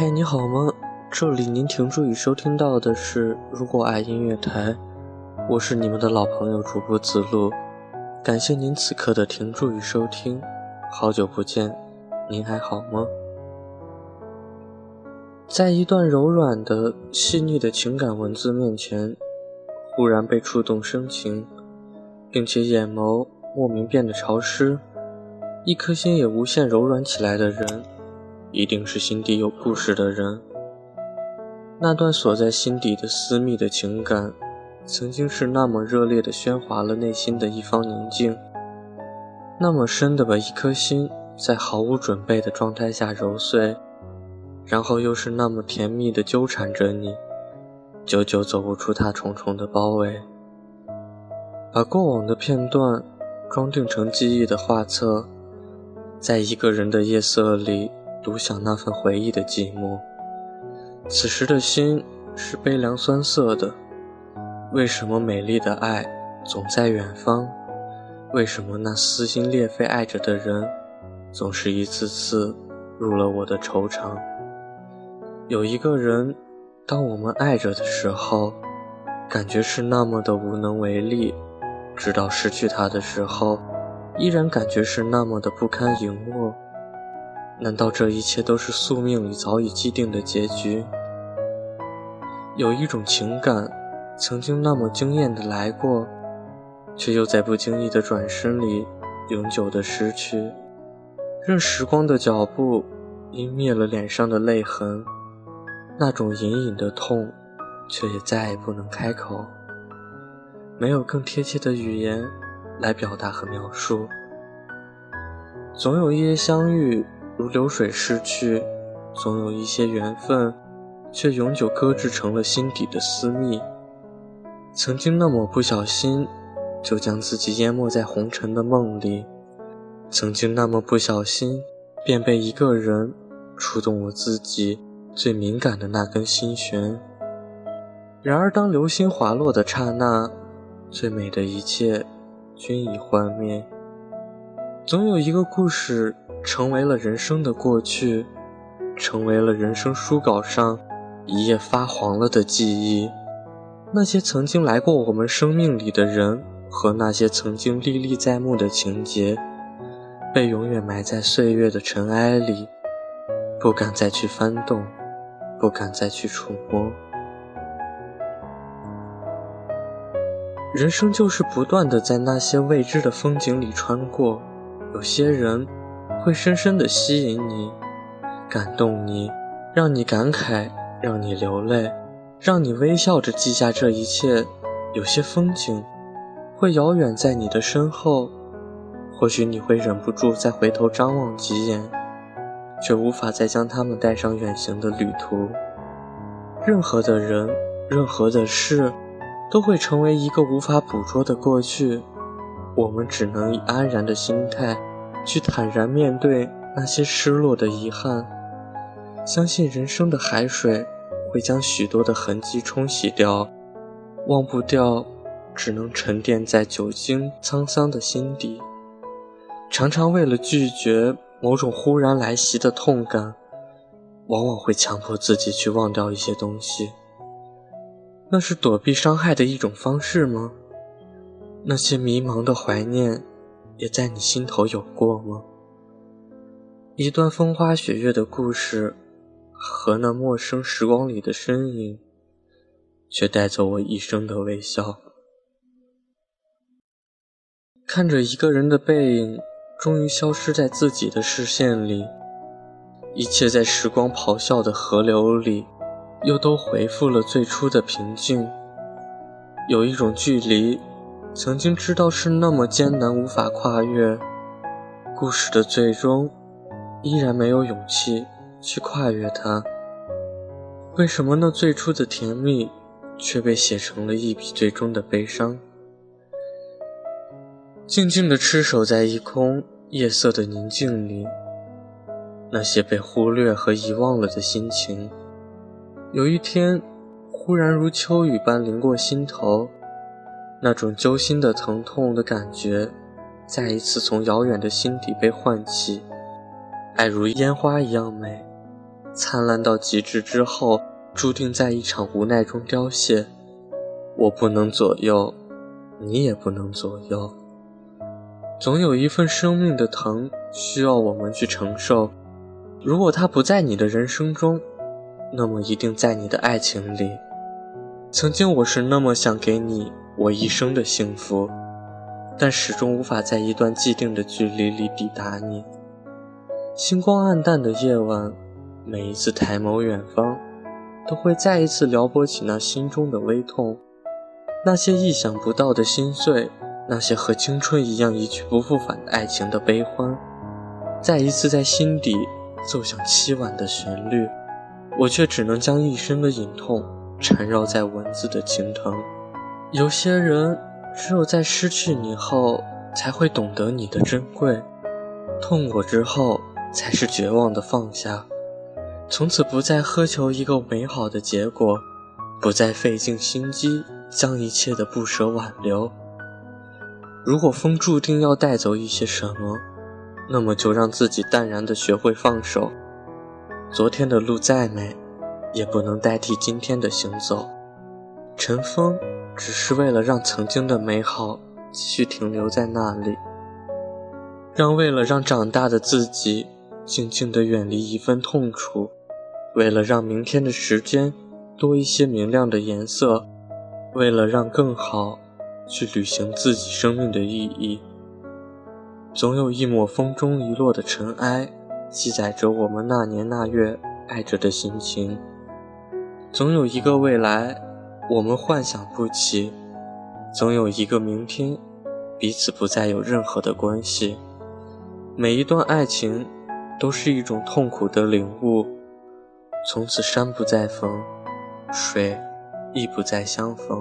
嗨，你好吗？这里您停注已收听到的是《如果爱音乐台》，我是你们的老朋友主播子路，感谢您此刻的停驻与收听，好久不见，您还好吗？在一段柔软的、细腻的情感文字面前，忽然被触动生情，并且眼眸莫名变得潮湿，一颗心也无限柔软起来的人。一定是心底有故事的人。那段锁在心底的私密的情感，曾经是那么热烈的喧哗了内心的一方宁静，那么深的把一颗心在毫无准备的状态下揉碎，然后又是那么甜蜜的纠缠着你，久久走不出它重重的包围。把过往的片段装订成记忆的画册，在一个人的夜色里。独享那份回忆的寂寞，此时的心是悲凉酸涩的。为什么美丽的爱总在远方？为什么那撕心裂肺爱着的人，总是一次次入了我的愁肠？有一个人，当我们爱着的时候，感觉是那么的无能为力；直到失去他的时候，依然感觉是那么的不堪盈握。难道这一切都是宿命里早已既定的结局？有一种情感，曾经那么惊艳的来过，却又在不经意的转身里永久的失去。任时光的脚步湮灭了脸上的泪痕，那种隐隐的痛，却也再也不能开口。没有更贴切的语言来表达和描述。总有一些相遇。如流水逝去，总有一些缘分，却永久搁置成了心底的私密。曾经那么不小心，就将自己淹没在红尘的梦里；曾经那么不小心，便被一个人触动我自己最敏感的那根心弦。然而，当流星滑落的刹那，最美的一切均已幻灭。总有一个故事。成为了人生的过去，成为了人生书稿上一页发黄了的记忆。那些曾经来过我们生命里的人，和那些曾经历历在目的情节，被永远埋在岁月的尘埃里，不敢再去翻动，不敢再去触摸。人生就是不断的在那些未知的风景里穿过，有些人。会深深地吸引你，感动你，让你感慨，让你流泪，让你微笑着记下这一切。有些风景会遥远在你的身后，或许你会忍不住再回头张望几眼，却无法再将他们带上远行的旅途。任何的人，任何的事，都会成为一个无法捕捉的过去。我们只能以安然的心态。去坦然面对那些失落的遗憾，相信人生的海水会将许多的痕迹冲洗掉，忘不掉，只能沉淀在久经沧桑的心底。常常为了拒绝某种忽然来袭的痛感，往往会强迫自己去忘掉一些东西。那是躲避伤害的一种方式吗？那些迷茫的怀念。也在你心头有过吗？一段风花雪月的故事，和那陌生时光里的身影，却带走我一生的微笑。看着一个人的背影，终于消失在自己的视线里，一切在时光咆哮的河流里，又都恢复了最初的平静。有一种距离。曾经知道是那么艰难，无法跨越。故事的最终，依然没有勇气去跨越它。为什么那最初的甜蜜，却被写成了一笔最终的悲伤？静静地痴守在一空夜色的宁静里，那些被忽略和遗忘了的心情，有一天，忽然如秋雨般淋过心头。那种揪心的疼痛的感觉，再一次从遥远的心底被唤起。爱如烟花一样美，灿烂到极致之后，注定在一场无奈中凋谢。我不能左右，你也不能左右。总有一份生命的疼需要我们去承受。如果它不在你的人生中，那么一定在你的爱情里。曾经我是那么想给你我一生的幸福，但始终无法在一段既定的距离里抵达你。星光暗淡的夜晚，每一次抬眸远方，都会再一次撩拨起那心中的微痛，那些意想不到的心碎。那些和青春一样一去不复返的爱情的悲欢，再一次在心底奏响凄婉的旋律，我却只能将一生的隐痛缠绕在文字的情藤。有些人，只有在失去你后，才会懂得你的珍贵，痛过之后，才是绝望的放下，从此不再苛求一个美好的结果，不再费尽心机将一切的不舍挽留。如果风注定要带走一些什么，那么就让自己淡然的学会放手。昨天的路再美，也不能代替今天的行走。尘封，只是为了让曾经的美好继续停留在那里，让为了让长大的自己静静地远离一份痛楚，为了让明天的时间多一些明亮的颜色，为了让更好。去履行自己生命的意义。总有一抹风中遗落的尘埃，记载着我们那年那月爱着的心情。总有一个未来，我们幻想不起；总有一个明天，彼此不再有任何的关系。每一段爱情，都是一种痛苦的领悟。从此山不再逢，水亦不再相逢。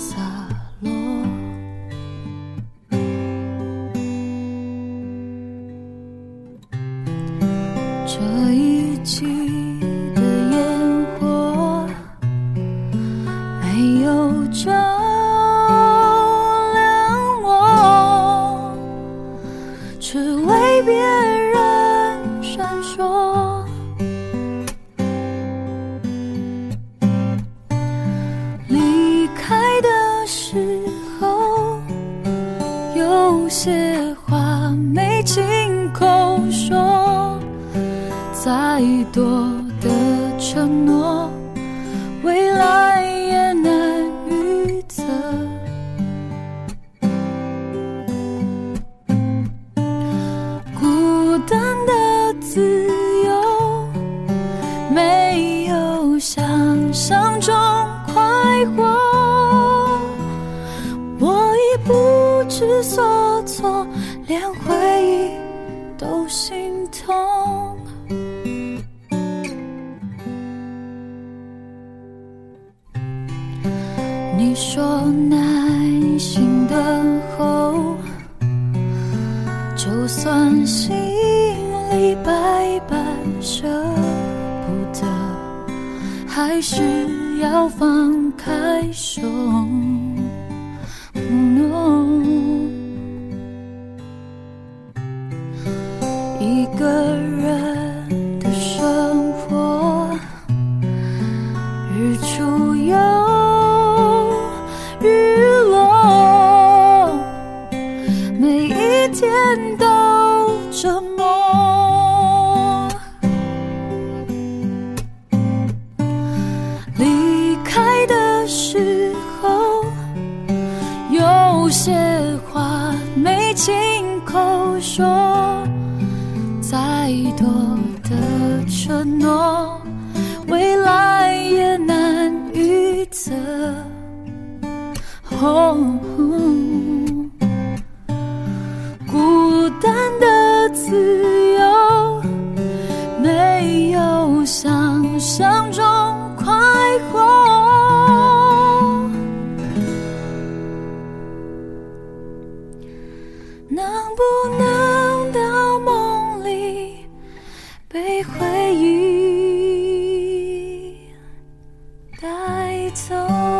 洒落。些话没亲口说，再多的承诺，未来都心痛。你说耐心等候，就算心里百般舍不得，还是要放开手。走？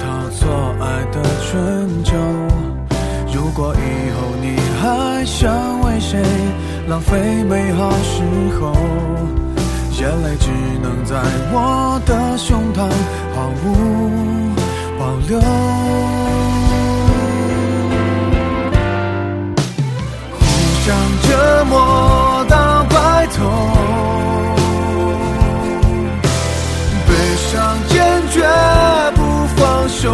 套错爱的春秋。如果以后你还想为谁浪费美好时候，眼泪只能在我的胸膛毫无保留。互相折磨到白头，悲伤坚决光雄